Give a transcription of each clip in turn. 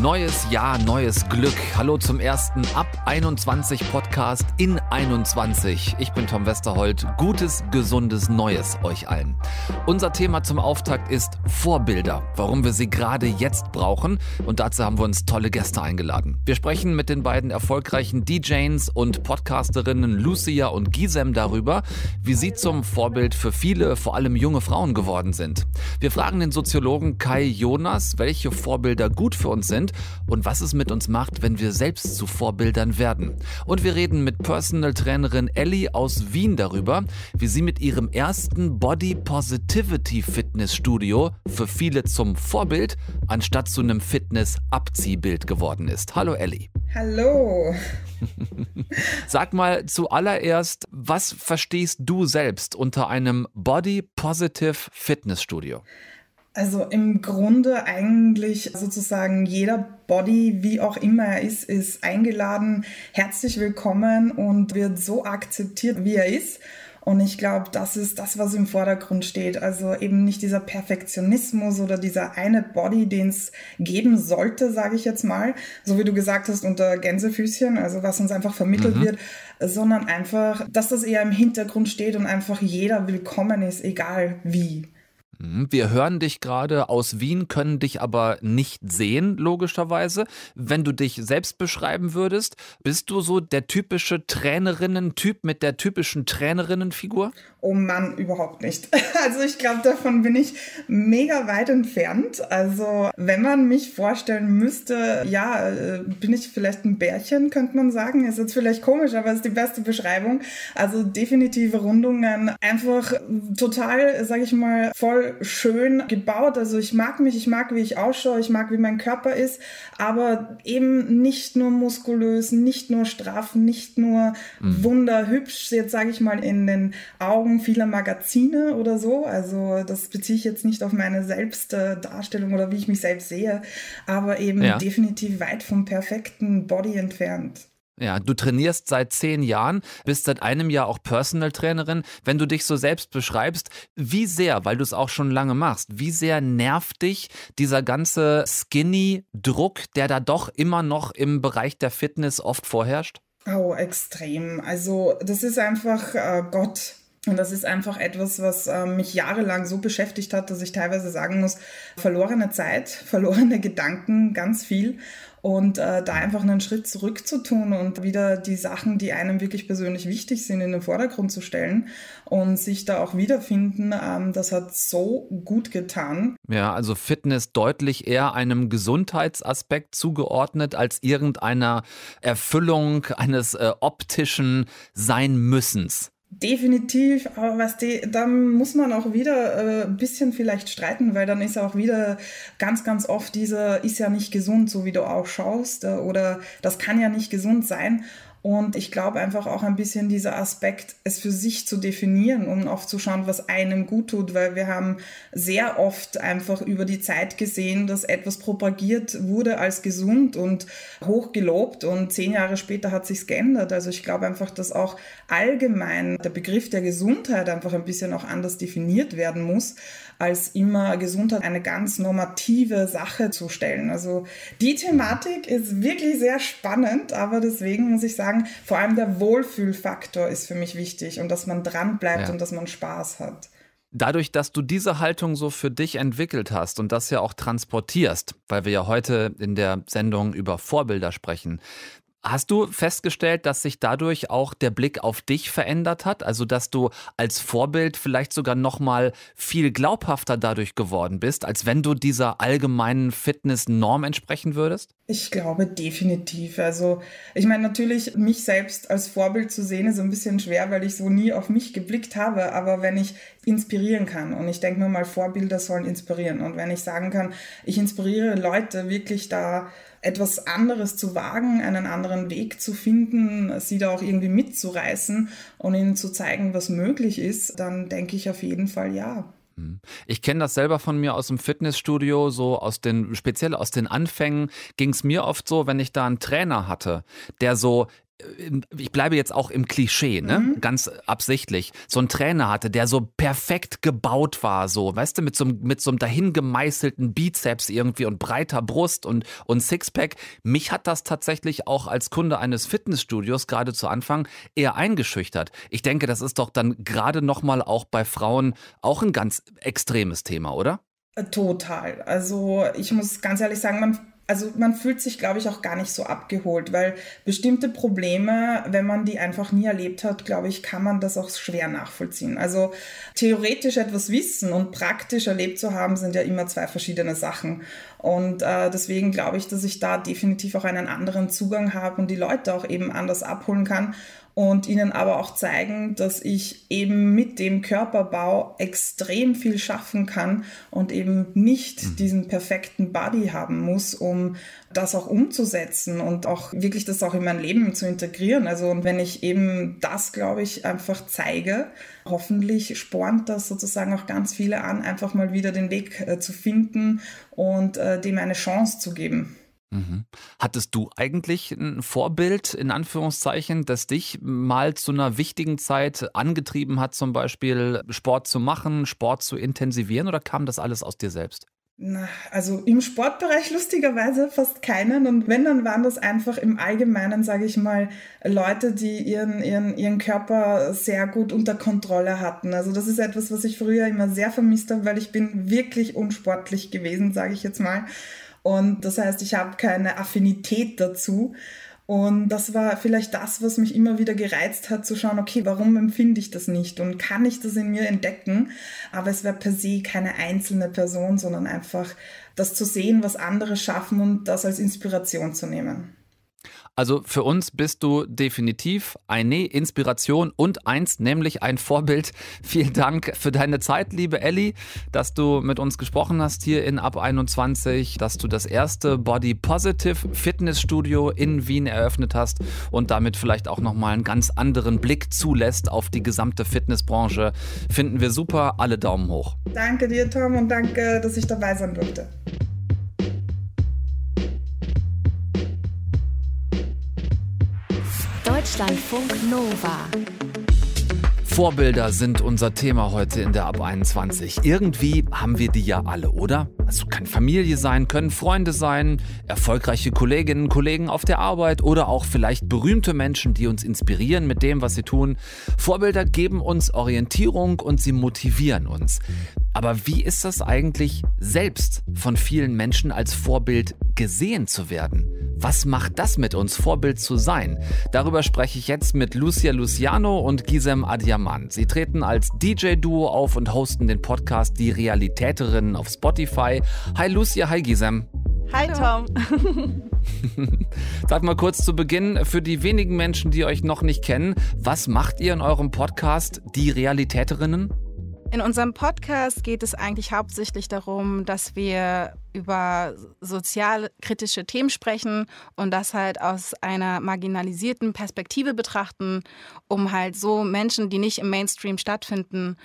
Neues Jahr, neues Glück. Hallo zum ersten Ab 21 Podcast in 21. Ich bin Tom Westerholt. Gutes, gesundes Neues euch allen. Unser Thema zum Auftakt ist Vorbilder. Warum wir sie gerade jetzt brauchen. Und dazu haben wir uns tolle Gäste eingeladen. Wir sprechen mit den beiden erfolgreichen DJs und Podcasterinnen Lucia und Gisem darüber, wie sie zum Vorbild für viele, vor allem junge Frauen geworden sind. Wir fragen den Soziologen Kai Jonas, welche Vorbilder gut für uns sind und was es mit uns macht, wenn wir selbst zu Vorbildern werden. Und wir reden mit Personal Trainerin Ellie aus Wien darüber, wie sie mit ihrem ersten Body Positivity Fitnessstudio für viele zum Vorbild anstatt zu einem Fitness-Abziehbild geworden ist. Hallo Ellie. Hallo. Sag mal zuallererst, was verstehst du selbst unter einem Body Positive Fitnessstudio? Also im Grunde eigentlich sozusagen jeder Body, wie auch immer er ist, ist eingeladen, herzlich willkommen und wird so akzeptiert, wie er ist. Und ich glaube, das ist das, was im Vordergrund steht. Also eben nicht dieser Perfektionismus oder dieser eine Body, den es geben sollte, sage ich jetzt mal, so wie du gesagt hast, unter Gänsefüßchen, also was uns einfach vermittelt mhm. wird, sondern einfach, dass das eher im Hintergrund steht und einfach jeder willkommen ist, egal wie. Mhm. Wir hören dich gerade aus Wien, können dich aber nicht sehen, logischerweise. Wenn du dich selbst beschreiben würdest, bist du so der typische Trainerinnen-Typ mit der typischen Trainerinnenfigur? Oh Mann, überhaupt nicht. Also ich glaube, davon bin ich mega weit entfernt. Also wenn man mich vorstellen müsste, ja, äh, bin ich vielleicht ein Bärchen, könnte man sagen. Ist jetzt vielleicht komisch, aber ist die beste Beschreibung. Also definitive Rundungen, einfach total, sage ich mal, voll schön gebaut. Also ich mag mich, ich mag, wie ich ausschaue, ich mag, wie mein Körper ist, aber eben nicht nur muskulös, nicht nur straff, nicht nur mhm. wunderhübsch, jetzt sage ich mal in den Augen vieler Magazine oder so. Also das beziehe ich jetzt nicht auf meine Selbstdarstellung oder wie ich mich selbst sehe, aber eben ja. definitiv weit vom perfekten Body entfernt. Ja, du trainierst seit zehn Jahren, bist seit einem Jahr auch Personal Trainerin. Wenn du dich so selbst beschreibst, wie sehr, weil du es auch schon lange machst, wie sehr nervt dich dieser ganze Skinny-Druck, der da doch immer noch im Bereich der Fitness oft vorherrscht? Oh, extrem. Also das ist einfach äh, Gott. Und das ist einfach etwas, was äh, mich jahrelang so beschäftigt hat, dass ich teilweise sagen muss, verlorene Zeit, verlorene Gedanken, ganz viel und äh, da einfach einen Schritt zurück zu tun und wieder die Sachen, die einem wirklich persönlich wichtig sind, in den Vordergrund zu stellen und sich da auch wiederfinden, ähm, das hat so gut getan. Ja, also Fitness deutlich eher einem Gesundheitsaspekt zugeordnet als irgendeiner Erfüllung eines äh, optischen Sein-Müssens. Definitiv, aber was die, da muss man auch wieder äh, ein bisschen vielleicht streiten, weil dann ist auch wieder ganz, ganz oft dieser ist ja nicht gesund, so wie du auch schaust, äh, oder das kann ja nicht gesund sein. Und ich glaube einfach auch ein bisschen dieser Aspekt, es für sich zu definieren um oft zu schauen, was einem gut tut, weil wir haben sehr oft einfach über die Zeit gesehen, dass etwas propagiert wurde als gesund und hochgelobt und zehn Jahre später hat sich's geändert. Also ich glaube einfach, dass auch allgemein der Begriff der Gesundheit einfach ein bisschen auch anders definiert werden muss als immer Gesundheit eine ganz normative Sache zu stellen. Also die Thematik ist wirklich sehr spannend, aber deswegen muss ich sagen, vor allem der Wohlfühlfaktor ist für mich wichtig und dass man dran bleibt ja. und dass man Spaß hat. Dadurch, dass du diese Haltung so für dich entwickelt hast und das ja auch transportierst, weil wir ja heute in der Sendung über Vorbilder sprechen, Hast du festgestellt, dass sich dadurch auch der Blick auf dich verändert hat? Also, dass du als Vorbild vielleicht sogar noch mal viel glaubhafter dadurch geworden bist, als wenn du dieser allgemeinen Fitnessnorm entsprechen würdest? Ich glaube definitiv. Also, ich meine, natürlich, mich selbst als Vorbild zu sehen, ist ein bisschen schwer, weil ich so nie auf mich geblickt habe. Aber wenn ich inspirieren kann und ich denke mir mal, Vorbilder sollen inspirieren. Und wenn ich sagen kann, ich inspiriere Leute wirklich da etwas anderes zu wagen, einen anderen Weg zu finden, sie da auch irgendwie mitzureißen und ihnen zu zeigen, was möglich ist, dann denke ich auf jeden Fall ja. Mhm. Ich kenne das selber von mir aus dem Fitnessstudio, so aus den, speziell aus den Anfängen ging es mir oft so, wenn ich da einen Trainer hatte, der so ich bleibe jetzt auch im Klischee, ne? Mhm. Ganz absichtlich, so einen Trainer hatte, der so perfekt gebaut war, so, weißt du, mit so, mit so einem dahin gemeißelten Bizeps irgendwie und breiter Brust und, und Sixpack. Mich hat das tatsächlich auch als Kunde eines Fitnessstudios gerade zu Anfang eher eingeschüchtert. Ich denke, das ist doch dann gerade nochmal auch bei Frauen auch ein ganz extremes Thema, oder? Äh, total. Also ich muss ganz ehrlich sagen, man also man fühlt sich, glaube ich, auch gar nicht so abgeholt, weil bestimmte Probleme, wenn man die einfach nie erlebt hat, glaube ich, kann man das auch schwer nachvollziehen. Also theoretisch etwas wissen und praktisch erlebt zu haben, sind ja immer zwei verschiedene Sachen. Und äh, deswegen glaube ich, dass ich da definitiv auch einen anderen Zugang habe und die Leute auch eben anders abholen kann und ihnen aber auch zeigen, dass ich eben mit dem Körperbau extrem viel schaffen kann und eben nicht mhm. diesen perfekten Body haben muss, um das auch umzusetzen und auch wirklich das auch in mein Leben zu integrieren. Also und wenn ich eben das, glaube ich, einfach zeige, hoffentlich spornt das sozusagen auch ganz viele an, einfach mal wieder den Weg äh, zu finden und äh, dem eine Chance zu geben. Mhm. Hattest du eigentlich ein Vorbild, in Anführungszeichen, das dich mal zu einer wichtigen Zeit angetrieben hat, zum Beispiel Sport zu machen, Sport zu intensivieren oder kam das alles aus dir selbst? Also im Sportbereich lustigerweise fast keinen. Und wenn, dann waren das einfach im Allgemeinen, sage ich mal, Leute, die ihren, ihren, ihren Körper sehr gut unter Kontrolle hatten. Also das ist etwas, was ich früher immer sehr vermisst habe, weil ich bin wirklich unsportlich gewesen, sage ich jetzt mal. Und das heißt, ich habe keine Affinität dazu. Und das war vielleicht das, was mich immer wieder gereizt hat, zu schauen, okay, warum empfinde ich das nicht und kann ich das in mir entdecken? Aber es wäre per se keine einzelne Person, sondern einfach das zu sehen, was andere schaffen und das als Inspiration zu nehmen. Also für uns bist du definitiv eine Inspiration und eins, nämlich ein Vorbild. Vielen Dank für deine Zeit, liebe Elli, dass du mit uns gesprochen hast hier in Ab 21, dass du das erste Body Positive Fitnessstudio in Wien eröffnet hast und damit vielleicht auch nochmal einen ganz anderen Blick zulässt auf die gesamte Fitnessbranche. Finden wir super. Alle Daumen hoch. Danke dir, Tom, und danke, dass ich dabei sein durfte. Deutschlandfunk Nova. Vorbilder sind unser Thema heute in der Ab 21. Irgendwie haben wir die ja alle, oder? Also kann Familie sein, können Freunde sein, erfolgreiche Kolleginnen und Kollegen auf der Arbeit oder auch vielleicht berühmte Menschen, die uns inspirieren mit dem, was sie tun. Vorbilder geben uns Orientierung und sie motivieren uns. Aber wie ist das eigentlich selbst von vielen Menschen als Vorbild gesehen zu werden? Was macht das mit uns, Vorbild zu sein? Darüber spreche ich jetzt mit Lucia Luciano und Gisem Adiaman. Sie treten als DJ-Duo auf und hosten den Podcast Die Realitäterinnen auf Spotify. Hi Lucia, hi Gisem. Hi Tom. Sag mal kurz zu Beginn, für die wenigen Menschen, die euch noch nicht kennen, was macht ihr in eurem Podcast Die Realitäterinnen? In unserem Podcast geht es eigentlich hauptsächlich darum, dass wir über sozialkritische Themen sprechen und das halt aus einer marginalisierten Perspektive betrachten, um halt so Menschen, die nicht im Mainstream stattfinden,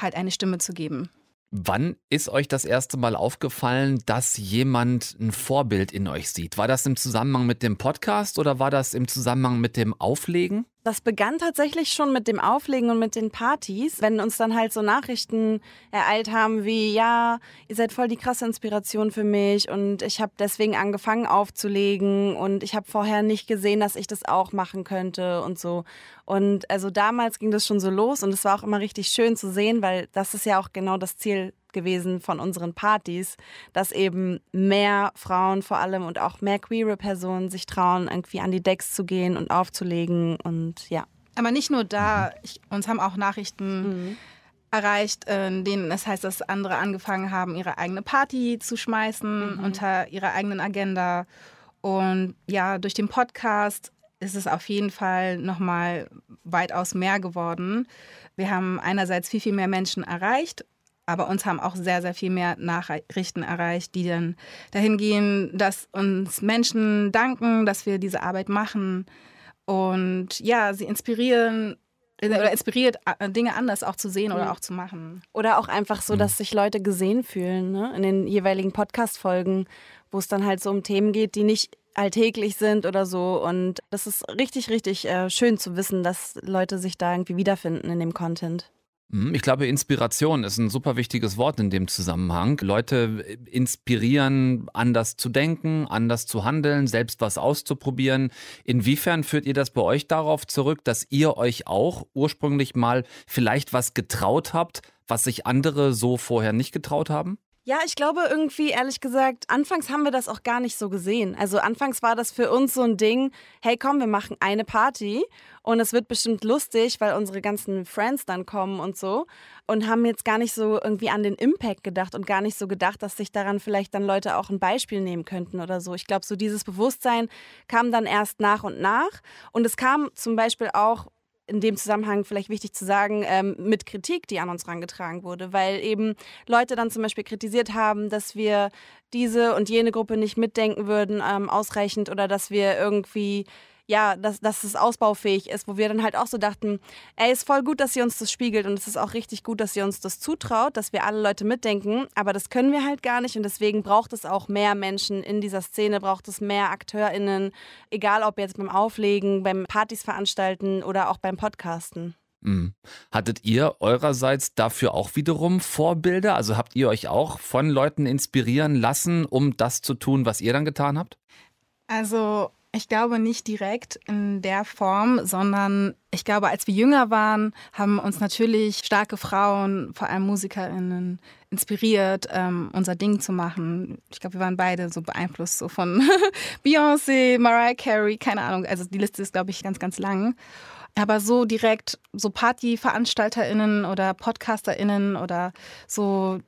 halt eine Stimme zu geben. Wann ist euch das erste Mal aufgefallen, dass jemand ein Vorbild in euch sieht? War das im Zusammenhang mit dem Podcast oder war das im Zusammenhang mit dem Auflegen? Das begann tatsächlich schon mit dem Auflegen und mit den Partys, wenn uns dann halt so Nachrichten ereilt haben wie, ja, ihr seid voll die krasse Inspiration für mich und ich habe deswegen angefangen aufzulegen und ich habe vorher nicht gesehen, dass ich das auch machen könnte und so. Und also damals ging das schon so los und es war auch immer richtig schön zu sehen, weil das ist ja auch genau das Ziel gewesen von unseren Partys, dass eben mehr Frauen vor allem und auch mehr queere Personen sich trauen, irgendwie an die Decks zu gehen und aufzulegen und ja. Aber nicht nur da, ich, uns haben auch Nachrichten mhm. erreicht, in denen es heißt, dass andere angefangen haben, ihre eigene Party zu schmeißen mhm. unter ihrer eigenen Agenda. Und ja, durch den Podcast ist es auf jeden Fall nochmal weitaus mehr geworden. Wir haben einerseits viel, viel mehr Menschen erreicht, aber uns haben auch sehr, sehr viel mehr Nachrichten erreicht, die dann dahin gehen, dass uns Menschen danken, dass wir diese Arbeit machen. Und ja, sie inspirieren oder inspiriert, Dinge anders auch zu sehen oder auch zu machen. Oder auch einfach so, dass sich Leute gesehen fühlen ne? in den jeweiligen Podcast-Folgen, wo es dann halt so um Themen geht, die nicht alltäglich sind oder so. Und das ist richtig, richtig äh, schön zu wissen, dass Leute sich da irgendwie wiederfinden in dem Content. Mhm, ich glaube, Inspiration ist ein super wichtiges Wort in dem Zusammenhang. Leute inspirieren, anders zu denken, anders zu handeln, selbst was auszuprobieren. Inwiefern führt ihr das bei euch darauf zurück, dass ihr euch auch ursprünglich mal vielleicht was getraut habt, was sich andere so vorher nicht getraut haben? Ja, ich glaube irgendwie, ehrlich gesagt, anfangs haben wir das auch gar nicht so gesehen. Also anfangs war das für uns so ein Ding, hey komm, wir machen eine Party und es wird bestimmt lustig, weil unsere ganzen Friends dann kommen und so. Und haben jetzt gar nicht so irgendwie an den Impact gedacht und gar nicht so gedacht, dass sich daran vielleicht dann Leute auch ein Beispiel nehmen könnten oder so. Ich glaube, so dieses Bewusstsein kam dann erst nach und nach. Und es kam zum Beispiel auch in dem Zusammenhang vielleicht wichtig zu sagen, ähm, mit Kritik, die an uns herangetragen wurde, weil eben Leute dann zum Beispiel kritisiert haben, dass wir diese und jene Gruppe nicht mitdenken würden ähm, ausreichend oder dass wir irgendwie ja, dass, dass es ausbaufähig ist, wo wir dann halt auch so dachten, ey, ist voll gut, dass sie uns das spiegelt und es ist auch richtig gut, dass sie uns das zutraut, dass wir alle Leute mitdenken, aber das können wir halt gar nicht und deswegen braucht es auch mehr Menschen in dieser Szene, braucht es mehr AkteurInnen, egal ob jetzt beim Auflegen, beim Partys veranstalten oder auch beim Podcasten. Mhm. Hattet ihr eurerseits dafür auch wiederum Vorbilder? Also habt ihr euch auch von Leuten inspirieren lassen, um das zu tun, was ihr dann getan habt? Also ich glaube nicht direkt in der Form, sondern ich glaube, als wir jünger waren, haben uns natürlich starke Frauen, vor allem MusikerInnen, inspiriert, ähm, unser Ding zu machen. Ich glaube, wir waren beide so beeinflusst so von Beyoncé, Mariah Carey, keine Ahnung. Also die Liste ist, glaube ich, ganz, ganz lang. Aber so direkt, so PartyveranstalterInnen oder PodcasterInnen oder so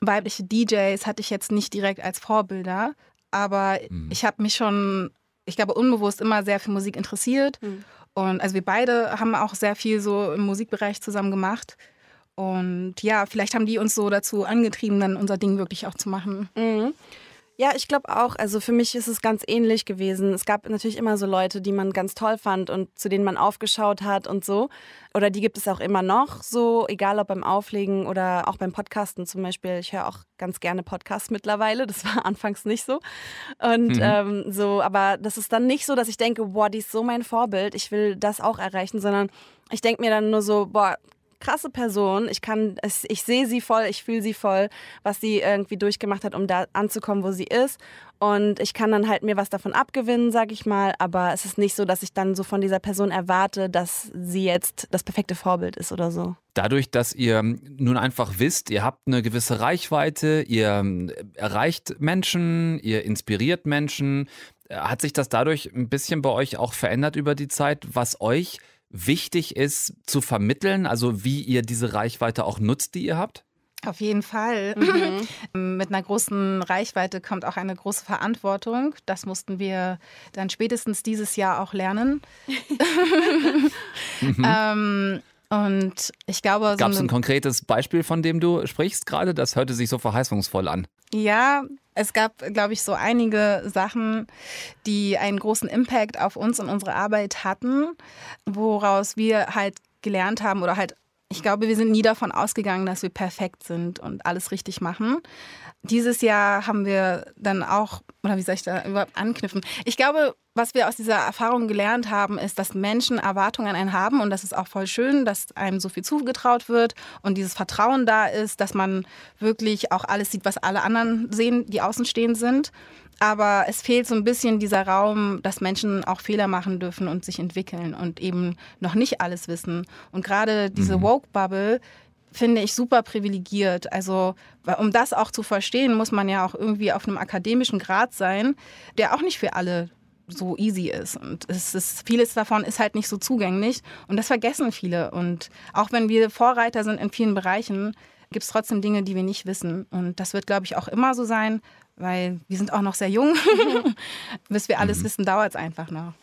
weibliche DJs hatte ich jetzt nicht direkt als Vorbilder. Aber mhm. ich habe mich schon ich glaube, unbewusst immer sehr für Musik interessiert. Mhm. Und also wir beide haben auch sehr viel so im Musikbereich zusammen gemacht. Und ja, vielleicht haben die uns so dazu angetrieben, dann unser Ding wirklich auch zu machen. Mhm. Ja, ich glaube auch. Also für mich ist es ganz ähnlich gewesen. Es gab natürlich immer so Leute, die man ganz toll fand und zu denen man aufgeschaut hat und so. Oder die gibt es auch immer noch so, egal ob beim Auflegen oder auch beim Podcasten zum Beispiel. Ich höre auch ganz gerne Podcasts mittlerweile. Das war anfangs nicht so. Und mhm. ähm, so, aber das ist dann nicht so, dass ich denke, boah, die ist so mein Vorbild. Ich will das auch erreichen, sondern ich denke mir dann nur so, boah, krasse Person. Ich kann, ich sehe sie voll, ich fühle sie voll, was sie irgendwie durchgemacht hat, um da anzukommen, wo sie ist. Und ich kann dann halt mir was davon abgewinnen, sag ich mal. Aber es ist nicht so, dass ich dann so von dieser Person erwarte, dass sie jetzt das perfekte Vorbild ist oder so. Dadurch, dass ihr nun einfach wisst, ihr habt eine gewisse Reichweite, ihr erreicht Menschen, ihr inspiriert Menschen, hat sich das dadurch ein bisschen bei euch auch verändert über die Zeit, was euch wichtig ist zu vermitteln, also wie ihr diese Reichweite auch nutzt, die ihr habt? Auf jeden Fall. Mhm. Mit einer großen Reichweite kommt auch eine große Verantwortung. Das mussten wir dann spätestens dieses Jahr auch lernen. mhm. ähm, und ich glaube. So Gab es ein konkretes Beispiel, von dem du sprichst gerade? Das hörte sich so verheißungsvoll an. Ja, es gab, glaube ich, so einige Sachen, die einen großen Impact auf uns und unsere Arbeit hatten, woraus wir halt gelernt haben oder halt, ich glaube, wir sind nie davon ausgegangen, dass wir perfekt sind und alles richtig machen. Dieses Jahr haben wir dann auch, oder wie soll ich da überhaupt anknüpfen? Ich glaube, was wir aus dieser Erfahrung gelernt haben, ist, dass Menschen Erwartungen an einen haben und das ist auch voll schön, dass einem so viel zugetraut wird und dieses Vertrauen da ist, dass man wirklich auch alles sieht, was alle anderen sehen, die außenstehend sind. Aber es fehlt so ein bisschen dieser Raum, dass Menschen auch Fehler machen dürfen und sich entwickeln und eben noch nicht alles wissen. Und gerade diese mhm. Woke-Bubble finde ich super privilegiert. Also, um das auch zu verstehen, muss man ja auch irgendwie auf einem akademischen Grad sein, der auch nicht für alle so easy ist. Und es ist, vieles davon ist halt nicht so zugänglich. Und das vergessen viele. Und auch wenn wir Vorreiter sind in vielen Bereichen, gibt es trotzdem Dinge, die wir nicht wissen. Und das wird, glaube ich, auch immer so sein, weil wir sind auch noch sehr jung. Bis wir alles mhm. wissen, dauert es einfach noch.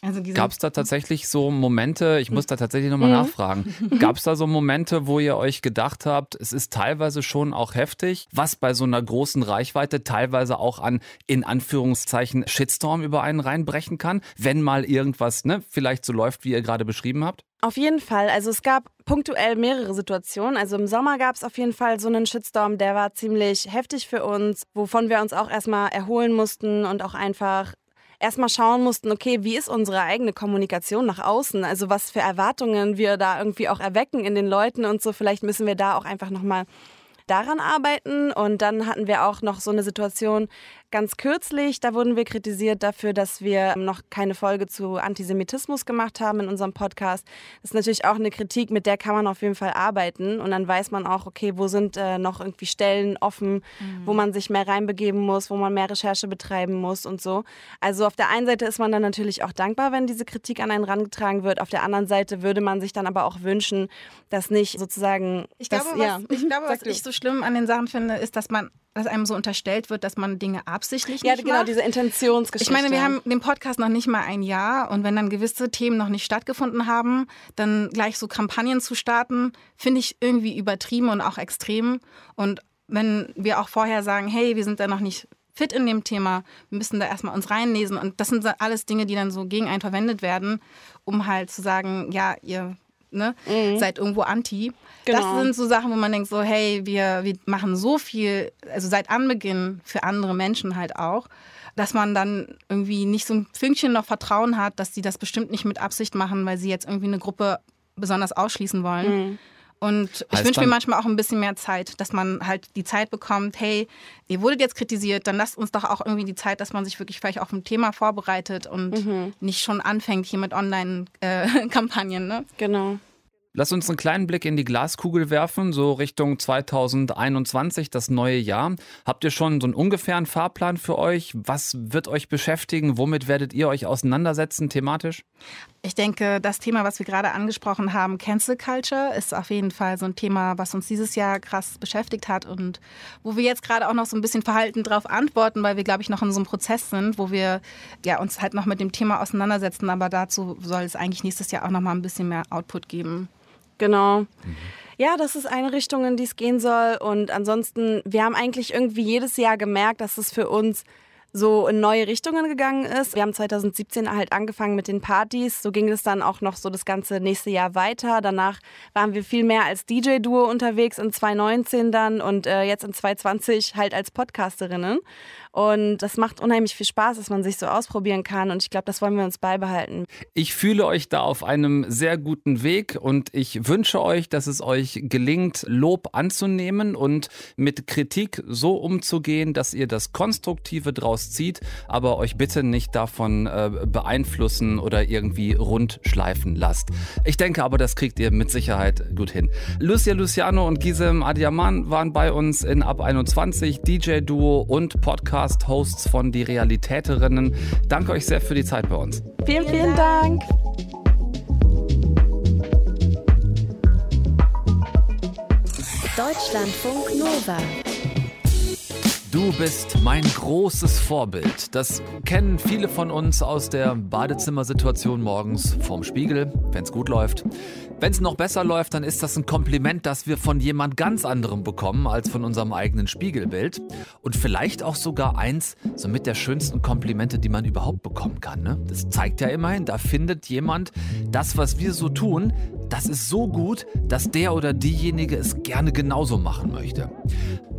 Also Gab es da tatsächlich so Momente, ich muss da tatsächlich nochmal nachfragen, gab es da so Momente, wo ihr euch gedacht habt, es ist teilweise schon auch heftig, was bei so einer großen Reichweite teilweise auch an, in Anführungszeichen, Shitstorm über einen reinbrechen kann, wenn mal irgendwas ne, vielleicht so läuft, wie ihr gerade beschrieben habt? Auf jeden Fall. Also es gab punktuell mehrere Situationen. Also im Sommer gab es auf jeden Fall so einen Shitstorm, der war ziemlich heftig für uns, wovon wir uns auch erstmal erholen mussten und auch einfach erstmal schauen mussten, okay, wie ist unsere eigene Kommunikation nach außen? Also was für Erwartungen wir da irgendwie auch erwecken in den Leuten und so. Vielleicht müssen wir da auch einfach nochmal daran arbeiten. Und dann hatten wir auch noch so eine Situation, Ganz kürzlich, da wurden wir kritisiert dafür, dass wir noch keine Folge zu Antisemitismus gemacht haben in unserem Podcast. Das ist natürlich auch eine Kritik, mit der kann man auf jeden Fall arbeiten. Und dann weiß man auch, okay, wo sind äh, noch irgendwie Stellen offen, mhm. wo man sich mehr reinbegeben muss, wo man mehr Recherche betreiben muss und so. Also auf der einen Seite ist man dann natürlich auch dankbar, wenn diese Kritik an einen rangetragen wird. Auf der anderen Seite würde man sich dann aber auch wünschen, dass nicht sozusagen. Ich glaube, dass, was, ja. ich glaube, was ich so schlimm an den Sachen finde, ist, dass man dass einem so unterstellt wird, dass man Dinge absichtlich ja, nicht genau, macht. diese Intentionsgeschichte. Ich meine, wir haben den Podcast noch nicht mal ein Jahr und wenn dann gewisse Themen noch nicht stattgefunden haben, dann gleich so Kampagnen zu starten, finde ich irgendwie übertrieben und auch extrem. Und wenn wir auch vorher sagen, hey, wir sind da noch nicht fit in dem Thema, wir müssen da erstmal uns reinlesen und das sind alles Dinge, die dann so gegen einen verwendet werden, um halt zu sagen, ja, ihr ne, mhm. seid irgendwo anti. Genau. Das sind so Sachen, wo man denkt, so, hey, wir, wir machen so viel, also seit Anbeginn für andere Menschen halt auch, dass man dann irgendwie nicht so ein Fünkchen noch Vertrauen hat, dass sie das bestimmt nicht mit Absicht machen, weil sie jetzt irgendwie eine Gruppe besonders ausschließen wollen. Mhm. Und ich wünsche mir manchmal auch ein bisschen mehr Zeit, dass man halt die Zeit bekommt, hey, ihr wurdet jetzt kritisiert, dann lasst uns doch auch irgendwie die Zeit, dass man sich wirklich vielleicht auf ein Thema vorbereitet und mhm. nicht schon anfängt hier mit Online-Kampagnen. Äh, ne? Genau. Lass uns einen kleinen Blick in die Glaskugel werfen, so Richtung 2021, das neue Jahr. Habt ihr schon so einen ungefähren Fahrplan für euch? Was wird euch beschäftigen? Womit werdet ihr euch auseinandersetzen thematisch? Ich denke, das Thema, was wir gerade angesprochen haben, Cancel Culture, ist auf jeden Fall so ein Thema, was uns dieses Jahr krass beschäftigt hat und wo wir jetzt gerade auch noch so ein bisschen verhalten darauf antworten, weil wir, glaube ich, noch in so einem Prozess sind, wo wir ja, uns halt noch mit dem Thema auseinandersetzen. Aber dazu soll es eigentlich nächstes Jahr auch noch mal ein bisschen mehr Output geben. Genau. Mhm. Ja, das ist eine Richtung, in die es gehen soll. Und ansonsten, wir haben eigentlich irgendwie jedes Jahr gemerkt, dass es für uns so in neue Richtungen gegangen ist. Wir haben 2017 halt angefangen mit den Partys. So ging es dann auch noch so das ganze nächste Jahr weiter. Danach waren wir viel mehr als DJ-Duo unterwegs in 2019 dann und äh, jetzt in 2020 halt als Podcasterinnen. Und das macht unheimlich viel Spaß, dass man sich so ausprobieren kann. Und ich glaube, das wollen wir uns beibehalten. Ich fühle euch da auf einem sehr guten Weg und ich wünsche euch, dass es euch gelingt, Lob anzunehmen und mit Kritik so umzugehen, dass ihr das Konstruktive draus zieht, aber euch bitte nicht davon äh, beeinflussen oder irgendwie rundschleifen lasst. Ich denke aber, das kriegt ihr mit Sicherheit gut hin. Lucia Luciano und Gisem Adiaman waren bei uns in Ab 21, DJ-Duo und Podcast. Podcast-Hosts von Die Realitäterinnen. Danke euch sehr für die Zeit bei uns. Vielen, vielen Dank. Deutschlandfunk Nova. Du bist mein großes Vorbild. Das kennen viele von uns aus der Badezimmersituation morgens vorm Spiegel, wenn es gut läuft. Wenn es noch besser läuft, dann ist das ein Kompliment, das wir von jemand ganz anderem bekommen als von unserem eigenen Spiegelbild. Und vielleicht auch sogar eins so mit der schönsten Komplimente, die man überhaupt bekommen kann. Ne? Das zeigt ja immerhin, da findet jemand das, was wir so tun, das ist so gut, dass der oder diejenige es gerne genauso machen möchte.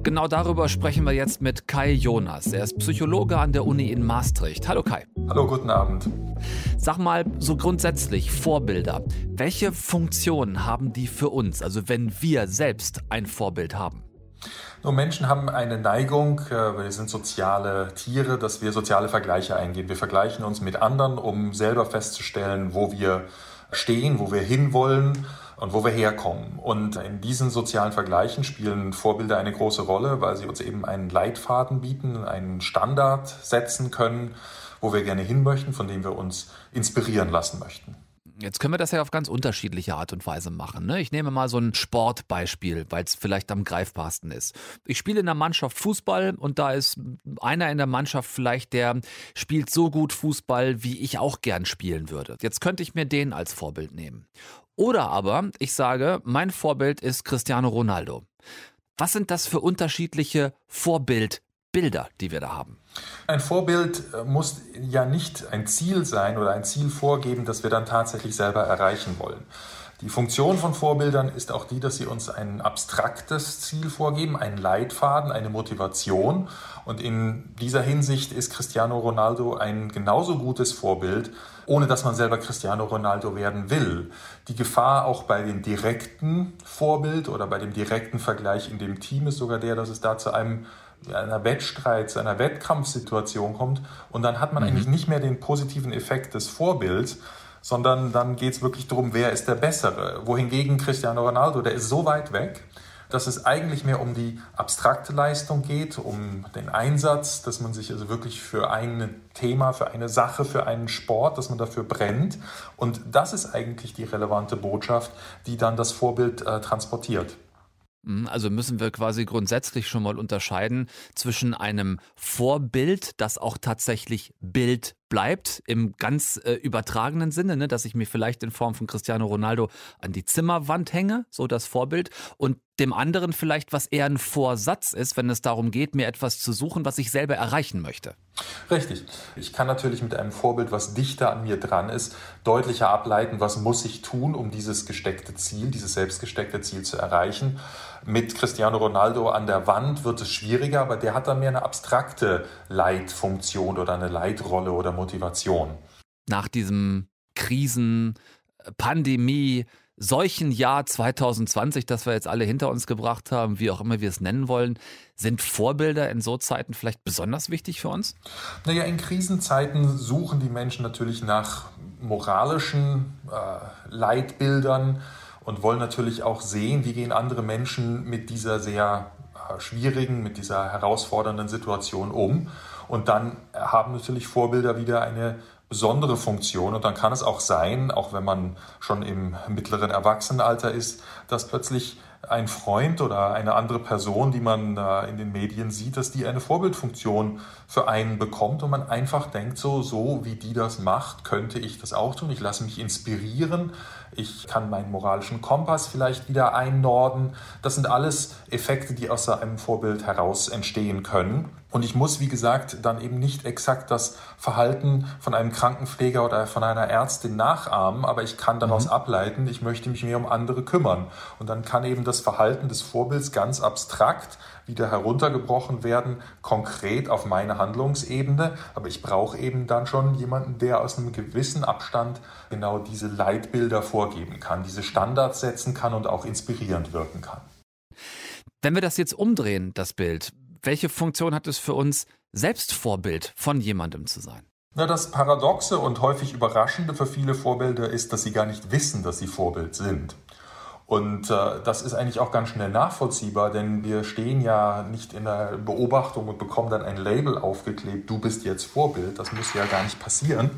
Genau darüber sprechen wir jetzt mit Kai Jonas. Er ist Psychologe an der Uni in Maastricht. Hallo Kai. Hallo, guten Abend. Sag mal so grundsätzlich Vorbilder. Welche Funktionen haben die für uns, also wenn wir selbst ein Vorbild haben? Nur Menschen haben eine Neigung, äh, wir sind soziale Tiere, dass wir soziale Vergleiche eingehen. Wir vergleichen uns mit anderen, um selber festzustellen, wo wir stehen, wo wir hinwollen und wo wir herkommen. Und in diesen sozialen Vergleichen spielen Vorbilder eine große Rolle, weil sie uns eben einen Leitfaden bieten, einen Standard setzen können, wo wir gerne hin möchten, von dem wir uns inspirieren lassen möchten. Jetzt können wir das ja auf ganz unterschiedliche Art und Weise machen. Ne? Ich nehme mal so ein Sportbeispiel, weil es vielleicht am greifbarsten ist. Ich spiele in der Mannschaft Fußball und da ist einer in der Mannschaft vielleicht, der spielt so gut Fußball, wie ich auch gern spielen würde. Jetzt könnte ich mir den als Vorbild nehmen. Oder aber ich sage, mein Vorbild ist Cristiano Ronaldo. Was sind das für unterschiedliche Vorbildbilder, die wir da haben? Ein Vorbild äh, muss ja nicht ein Ziel sein oder ein Ziel vorgeben, das wir dann tatsächlich selber erreichen wollen. Die Funktion von Vorbildern ist auch die, dass sie uns ein abstraktes Ziel vorgeben, einen Leitfaden, eine Motivation. Und in dieser Hinsicht ist Cristiano Ronaldo ein genauso gutes Vorbild, ohne dass man selber Cristiano Ronaldo werden will. Die Gefahr auch bei dem direkten Vorbild oder bei dem direkten Vergleich in dem Team ist sogar der, dass es da zu einem einer Wettstreit, zu einer Wettkampfsituation kommt und dann hat man mhm. eigentlich nicht mehr den positiven Effekt des Vorbilds, sondern dann geht es wirklich darum, wer ist der Bessere. Wohingegen Cristiano Ronaldo, der ist so weit weg, dass es eigentlich mehr um die abstrakte Leistung geht, um den Einsatz, dass man sich also wirklich für ein Thema, für eine Sache, für einen Sport, dass man dafür brennt. Und das ist eigentlich die relevante Botschaft, die dann das Vorbild äh, transportiert. Mhm, also müssen wir quasi grundsätzlich schon mal unterscheiden zwischen einem Vorbild, das auch tatsächlich Bild bleibt, im ganz äh, übertragenen Sinne, ne, dass ich mir vielleicht in Form von Cristiano Ronaldo an die Zimmerwand hänge, so das Vorbild, und dem anderen vielleicht, was eher ein Vorsatz ist, wenn es darum geht, mir etwas zu suchen, was ich selber erreichen möchte. Richtig. Ich kann natürlich mit einem Vorbild, was dichter an mir dran ist, deutlicher ableiten, was muss ich tun, um dieses gesteckte Ziel, dieses selbstgesteckte Ziel zu erreichen. Mit Cristiano Ronaldo an der Wand wird es schwieriger, aber der hat dann mehr eine abstrakte Leitfunktion oder eine Leitrolle oder Motivation. Nach diesem Krisen, Pandemie, solchen Jahr 2020, das wir jetzt alle hinter uns gebracht haben, wie auch immer wir es nennen wollen, sind Vorbilder in so Zeiten vielleicht besonders wichtig für uns? Naja, in Krisenzeiten suchen die Menschen natürlich nach moralischen äh, Leitbildern und wollen natürlich auch sehen, wie gehen andere Menschen mit dieser sehr äh, schwierigen, mit dieser herausfordernden Situation um. Und dann haben natürlich Vorbilder wieder eine besondere Funktion. Und dann kann es auch sein, auch wenn man schon im mittleren Erwachsenenalter ist, dass plötzlich ein Freund oder eine andere Person, die man in den Medien sieht, dass die eine Vorbildfunktion für einen bekommt und man einfach denkt, so, so wie die das macht, könnte ich das auch tun. Ich lasse mich inspirieren. Ich kann meinen moralischen Kompass vielleicht wieder einnorden. Das sind alles Effekte, die aus einem Vorbild heraus entstehen können. Und ich muss, wie gesagt, dann eben nicht exakt das Verhalten von einem Krankenpfleger oder von einer Ärztin nachahmen, aber ich kann daraus mhm. ableiten, ich möchte mich mehr um andere kümmern. Und dann kann eben das Verhalten des Vorbilds ganz abstrakt wieder heruntergebrochen werden, konkret auf meine Handlungsebene. Aber ich brauche eben dann schon jemanden, der aus einem gewissen Abstand genau diese Leitbilder vorgeben kann, diese Standards setzen kann und auch inspirierend wirken kann. Wenn wir das jetzt umdrehen, das Bild, welche Funktion hat es für uns, selbst Vorbild von jemandem zu sein? Na, das Paradoxe und häufig Überraschende für viele Vorbilder ist, dass sie gar nicht wissen, dass sie Vorbild sind. Und äh, das ist eigentlich auch ganz schnell nachvollziehbar, denn wir stehen ja nicht in der Beobachtung und bekommen dann ein Label aufgeklebt, du bist jetzt Vorbild. Das muss ja gar nicht passieren,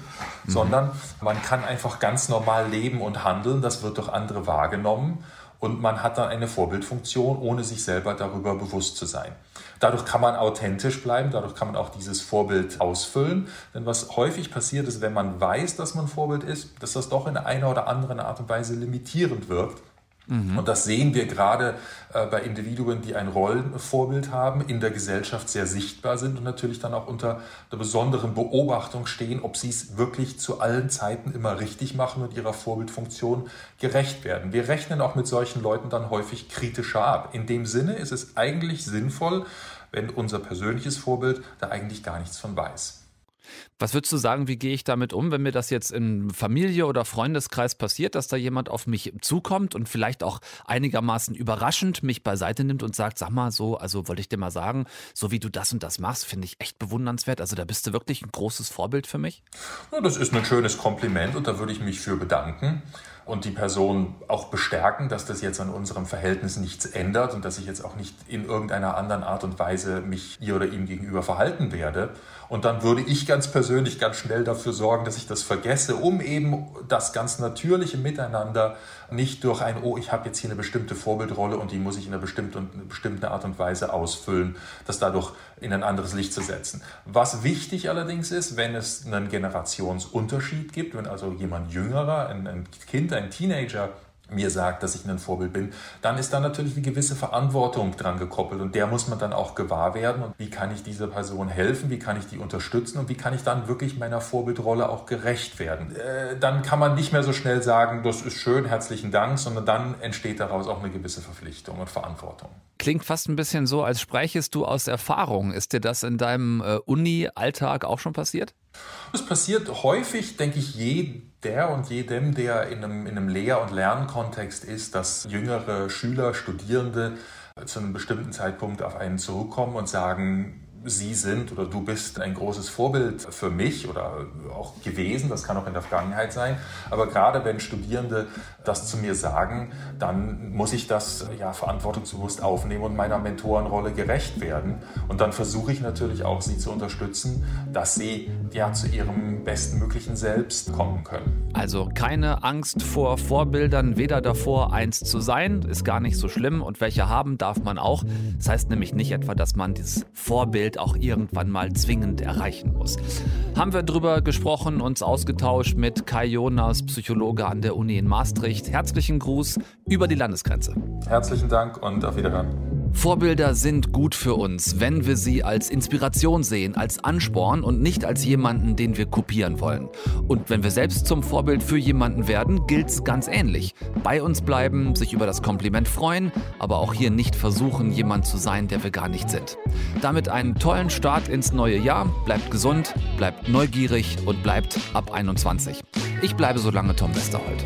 mhm. sondern man kann einfach ganz normal leben und handeln. Das wird durch andere wahrgenommen und man hat dann eine Vorbildfunktion, ohne sich selber darüber bewusst zu sein. Dadurch kann man authentisch bleiben, dadurch kann man auch dieses Vorbild ausfüllen. Denn was häufig passiert ist, wenn man weiß, dass man Vorbild ist, dass das doch in einer oder anderen Art und Weise limitierend wirkt. Mhm. Und das sehen wir gerade äh, bei Individuen, die ein Rollenvorbild haben, in der Gesellschaft sehr sichtbar sind und natürlich dann auch unter der besonderen Beobachtung stehen, ob sie es wirklich zu allen Zeiten immer richtig machen und ihrer Vorbildfunktion gerecht werden. Wir rechnen auch mit solchen Leuten dann häufig kritischer ab. In dem Sinne ist es eigentlich sinnvoll, wenn unser persönliches Vorbild da eigentlich gar nichts von weiß. Was würdest du sagen, wie gehe ich damit um, wenn mir das jetzt in Familie oder Freundeskreis passiert, dass da jemand auf mich zukommt und vielleicht auch einigermaßen überraschend mich beiseite nimmt und sagt, sag mal so, also wollte ich dir mal sagen, so wie du das und das machst, finde ich echt bewundernswert. Also da bist du wirklich ein großes Vorbild für mich. Ja, das ist ein schönes Kompliment und da würde ich mich für bedanken. Und die Person auch bestärken, dass das jetzt an unserem Verhältnis nichts ändert und dass ich jetzt auch nicht in irgendeiner anderen Art und Weise mich ihr oder ihm gegenüber verhalten werde. Und dann würde ich ganz persönlich ganz schnell dafür sorgen, dass ich das vergesse, um eben das ganz natürliche Miteinander nicht durch ein, oh, ich habe jetzt hier eine bestimmte Vorbildrolle und die muss ich in einer bestimmten, bestimmten Art und Weise ausfüllen, das dadurch in ein anderes Licht zu setzen. Was wichtig allerdings ist, wenn es einen Generationsunterschied gibt, wenn also jemand jüngerer, ein, ein Kind, ein Teenager mir sagt, dass ich ein Vorbild bin, dann ist da natürlich eine gewisse Verantwortung dran gekoppelt und der muss man dann auch gewahr werden und wie kann ich dieser Person helfen, wie kann ich die unterstützen und wie kann ich dann wirklich meiner Vorbildrolle auch gerecht werden. Äh, dann kann man nicht mehr so schnell sagen, das ist schön, herzlichen Dank, sondern dann entsteht daraus auch eine gewisse Verpflichtung und Verantwortung. Klingt fast ein bisschen so, als sprächest du aus Erfahrung. Ist dir das in deinem äh, Uni-Alltag auch schon passiert? Es passiert häufig, denke ich, jeder und jedem, der in einem, in einem Lehr- und Lernkontext ist, dass jüngere Schüler, Studierende zu einem bestimmten Zeitpunkt auf einen zurückkommen und sagen, Sie sind oder du bist ein großes Vorbild für mich oder auch gewesen, das kann auch in der Vergangenheit sein. Aber gerade wenn Studierende das zu mir sagen, dann muss ich das ja verantwortungsbewusst aufnehmen und meiner Mentorenrolle gerecht werden. Und dann versuche ich natürlich auch, sie zu unterstützen, dass sie ja zu ihrem bestmöglichen Selbst kommen können. Also keine Angst vor Vorbildern, weder davor, eins zu sein, ist gar nicht so schlimm. Und welche haben, darf man auch. Das heißt nämlich nicht etwa, dass man dieses Vorbild Welt auch irgendwann mal zwingend erreichen muss. Haben wir drüber gesprochen, uns ausgetauscht mit Kai Jonas, Psychologe an der Uni in Maastricht. Herzlichen Gruß über die Landesgrenze. Herzlichen Dank und auf Wiederhören. Vorbilder sind gut für uns, wenn wir sie als Inspiration sehen, als Ansporn und nicht als jemanden, den wir kopieren wollen. Und wenn wir selbst zum Vorbild für jemanden werden, gilt's ganz ähnlich. Bei uns bleiben, sich über das Kompliment freuen, aber auch hier nicht versuchen, jemand zu sein, der wir gar nicht sind. Damit einen tollen Start ins neue Jahr. Bleibt gesund, bleibt neugierig und bleibt ab 21. Ich bleibe so lange Tom Westerholt.